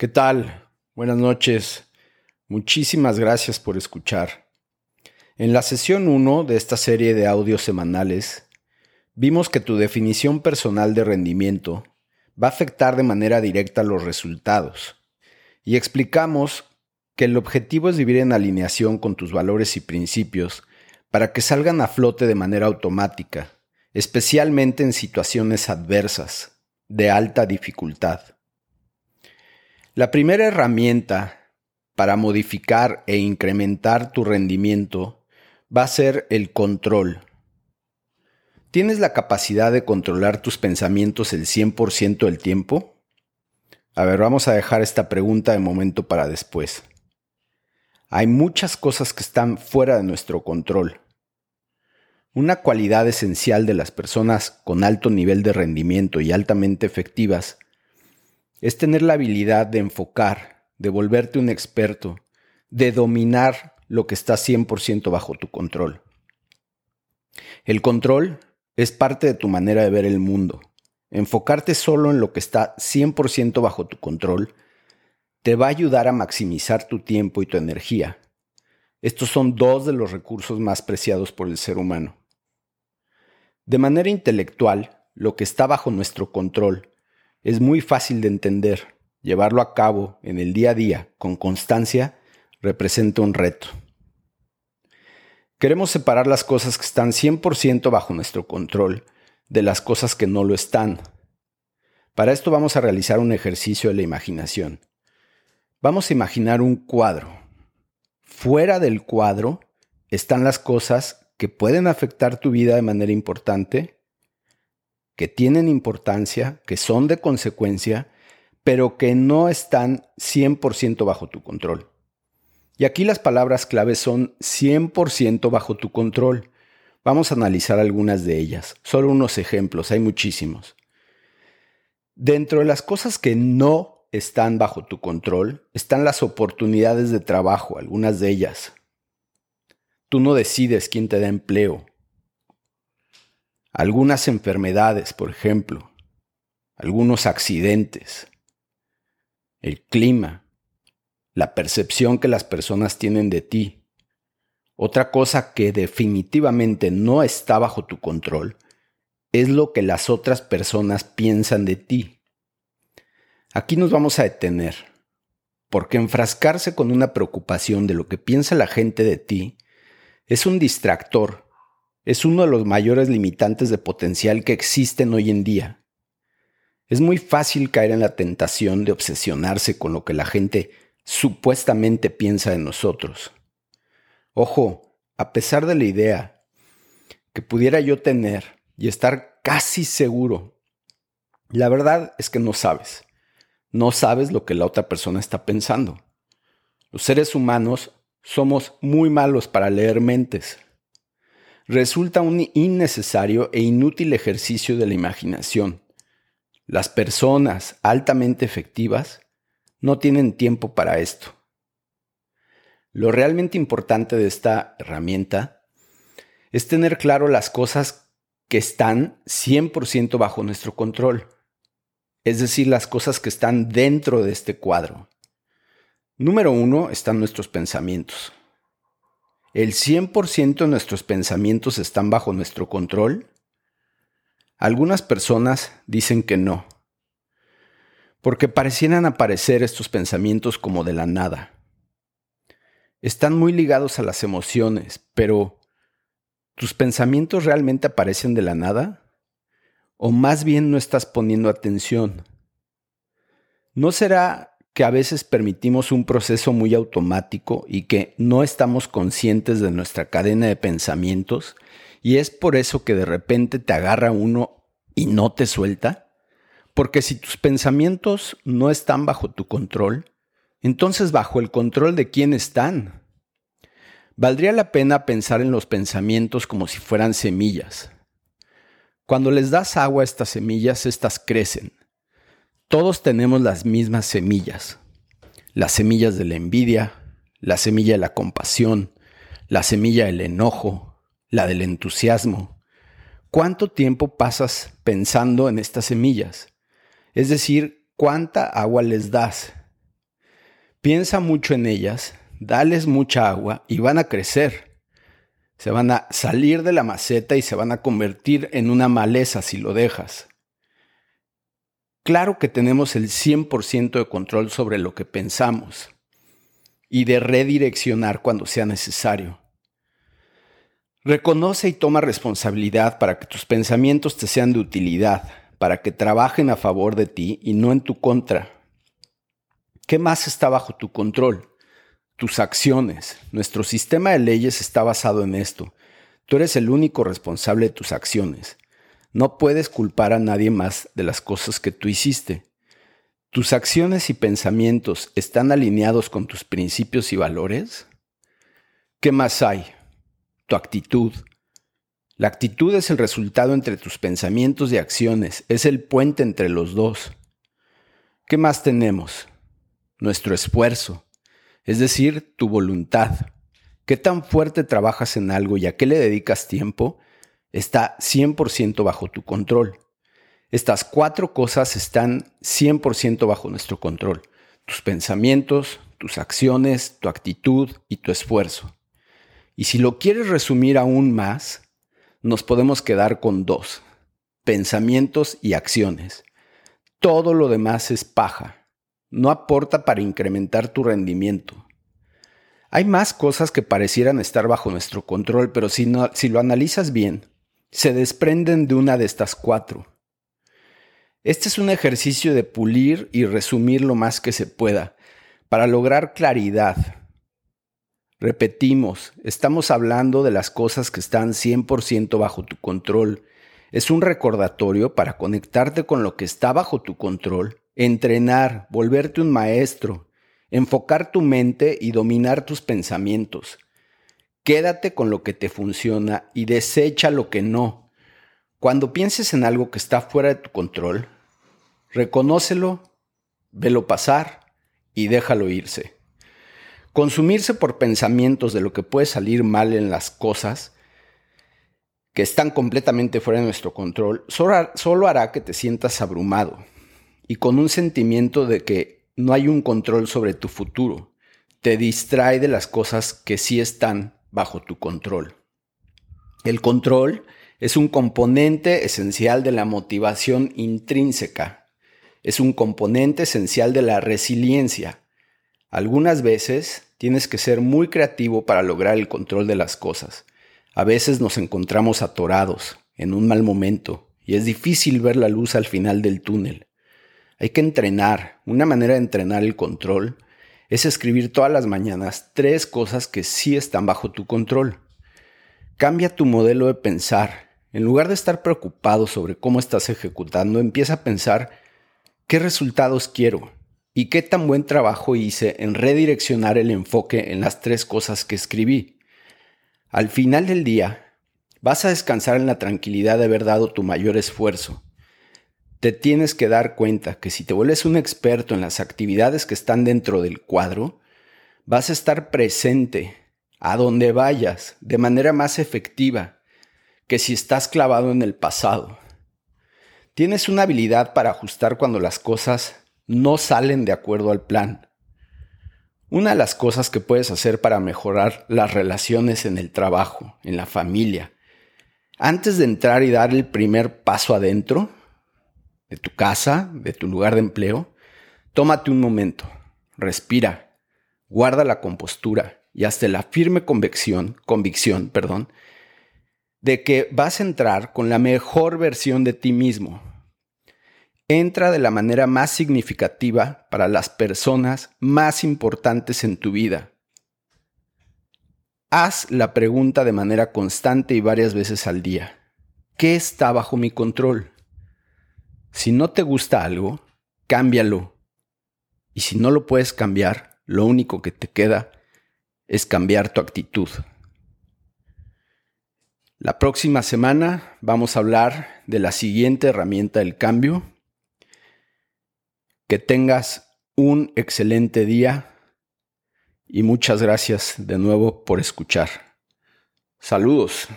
¿Qué tal? Buenas noches. Muchísimas gracias por escuchar. En la sesión 1 de esta serie de audios semanales, vimos que tu definición personal de rendimiento va a afectar de manera directa los resultados y explicamos que el objetivo es vivir en alineación con tus valores y principios para que salgan a flote de manera automática, especialmente en situaciones adversas, de alta dificultad. La primera herramienta para modificar e incrementar tu rendimiento va a ser el control. ¿Tienes la capacidad de controlar tus pensamientos el 100% del tiempo? A ver, vamos a dejar esta pregunta de momento para después. Hay muchas cosas que están fuera de nuestro control. Una cualidad esencial de las personas con alto nivel de rendimiento y altamente efectivas es tener la habilidad de enfocar, de volverte un experto, de dominar lo que está 100% bajo tu control. El control es parte de tu manera de ver el mundo. Enfocarte solo en lo que está 100% bajo tu control te va a ayudar a maximizar tu tiempo y tu energía. Estos son dos de los recursos más preciados por el ser humano. De manera intelectual, lo que está bajo nuestro control es muy fácil de entender. Llevarlo a cabo en el día a día con constancia representa un reto. Queremos separar las cosas que están 100% bajo nuestro control de las cosas que no lo están. Para esto vamos a realizar un ejercicio de la imaginación. Vamos a imaginar un cuadro. Fuera del cuadro están las cosas que pueden afectar tu vida de manera importante que tienen importancia, que son de consecuencia, pero que no están 100% bajo tu control. Y aquí las palabras claves son 100% bajo tu control. Vamos a analizar algunas de ellas, solo unos ejemplos, hay muchísimos. Dentro de las cosas que no están bajo tu control están las oportunidades de trabajo, algunas de ellas. Tú no decides quién te da empleo, algunas enfermedades, por ejemplo, algunos accidentes, el clima, la percepción que las personas tienen de ti. Otra cosa que definitivamente no está bajo tu control es lo que las otras personas piensan de ti. Aquí nos vamos a detener, porque enfrascarse con una preocupación de lo que piensa la gente de ti es un distractor es uno de los mayores limitantes de potencial que existen hoy en día. Es muy fácil caer en la tentación de obsesionarse con lo que la gente supuestamente piensa de nosotros. Ojo, a pesar de la idea que pudiera yo tener y estar casi seguro, la verdad es que no sabes. No sabes lo que la otra persona está pensando. Los seres humanos somos muy malos para leer mentes resulta un innecesario e inútil ejercicio de la imaginación. Las personas altamente efectivas no tienen tiempo para esto. Lo realmente importante de esta herramienta es tener claro las cosas que están 100% bajo nuestro control, es decir, las cosas que están dentro de este cuadro. Número uno están nuestros pensamientos. ¿El 100% de nuestros pensamientos están bajo nuestro control? Algunas personas dicen que no, porque parecieran aparecer estos pensamientos como de la nada. Están muy ligados a las emociones, pero ¿tus pensamientos realmente aparecen de la nada? ¿O más bien no estás poniendo atención? ¿No será que a veces permitimos un proceso muy automático y que no estamos conscientes de nuestra cadena de pensamientos y es por eso que de repente te agarra uno y no te suelta? Porque si tus pensamientos no están bajo tu control, entonces bajo el control de quién están. Valdría la pena pensar en los pensamientos como si fueran semillas. Cuando les das agua a estas semillas, estas crecen todos tenemos las mismas semillas. Las semillas de la envidia, la semilla de la compasión, la semilla del enojo, la del entusiasmo. ¿Cuánto tiempo pasas pensando en estas semillas? Es decir, ¿cuánta agua les das? Piensa mucho en ellas, dales mucha agua y van a crecer. Se van a salir de la maceta y se van a convertir en una maleza si lo dejas. Claro que tenemos el 100% de control sobre lo que pensamos y de redireccionar cuando sea necesario. Reconoce y toma responsabilidad para que tus pensamientos te sean de utilidad, para que trabajen a favor de ti y no en tu contra. ¿Qué más está bajo tu control? Tus acciones. Nuestro sistema de leyes está basado en esto. Tú eres el único responsable de tus acciones. No puedes culpar a nadie más de las cosas que tú hiciste. ¿Tus acciones y pensamientos están alineados con tus principios y valores? ¿Qué más hay? Tu actitud. La actitud es el resultado entre tus pensamientos y acciones, es el puente entre los dos. ¿Qué más tenemos? nuestro esfuerzo, es decir, tu voluntad. ¿Qué tan fuerte trabajas en algo y a qué le dedicas tiempo? Está 100% bajo tu control. Estas cuatro cosas están 100% bajo nuestro control. Tus pensamientos, tus acciones, tu actitud y tu esfuerzo. Y si lo quieres resumir aún más, nos podemos quedar con dos, pensamientos y acciones. Todo lo demás es paja no aporta para incrementar tu rendimiento. Hay más cosas que parecieran estar bajo nuestro control, pero si, si lo analizas bien, se desprenden de una de estas cuatro. Este es un ejercicio de pulir y resumir lo más que se pueda, para lograr claridad. Repetimos, estamos hablando de las cosas que están 100% bajo tu control. Es un recordatorio para conectarte con lo que está bajo tu control entrenar, volverte un maestro, enfocar tu mente y dominar tus pensamientos. Quédate con lo que te funciona y desecha lo que no. Cuando pienses en algo que está fuera de tu control, reconócelo, velo pasar y déjalo irse. Consumirse por pensamientos de lo que puede salir mal en las cosas que están completamente fuera de nuestro control solo hará que te sientas abrumado, y con un sentimiento de que no hay un control sobre tu futuro. Te distrae de las cosas que sí están bajo tu control. El control es un componente esencial de la motivación intrínseca. Es un componente esencial de la resiliencia. Algunas veces tienes que ser muy creativo para lograr el control de las cosas. A veces nos encontramos atorados, en un mal momento, y es difícil ver la luz al final del túnel. Hay que entrenar. Una manera de entrenar el control es escribir todas las mañanas tres cosas que sí están bajo tu control. Cambia tu modelo de pensar. En lugar de estar preocupado sobre cómo estás ejecutando, empieza a pensar qué resultados quiero y qué tan buen trabajo hice en redireccionar el enfoque en las tres cosas que escribí. Al final del día, vas a descansar en la tranquilidad de haber dado tu mayor esfuerzo te tienes que dar cuenta que si te vuelves un experto en las actividades que están dentro del cuadro, vas a estar presente a donde vayas de manera más efectiva que si estás clavado en el pasado. Tienes una habilidad para ajustar cuando las cosas no salen de acuerdo al plan. Una de las cosas que puedes hacer para mejorar las relaciones en el trabajo, en la familia, antes de entrar y dar el primer paso adentro, de tu casa, de tu lugar de empleo, tómate un momento, respira, guarda la compostura y hazte la firme convicción, convicción, perdón, de que vas a entrar con la mejor versión de ti mismo. Entra de la manera más significativa para las personas más importantes en tu vida. Haz la pregunta de manera constante y varias veces al día. ¿Qué está bajo mi control? Si no te gusta algo, cámbialo. Y si no lo puedes cambiar, lo único que te queda es cambiar tu actitud. La próxima semana vamos a hablar de la siguiente herramienta del cambio. Que tengas un excelente día y muchas gracias de nuevo por escuchar. Saludos.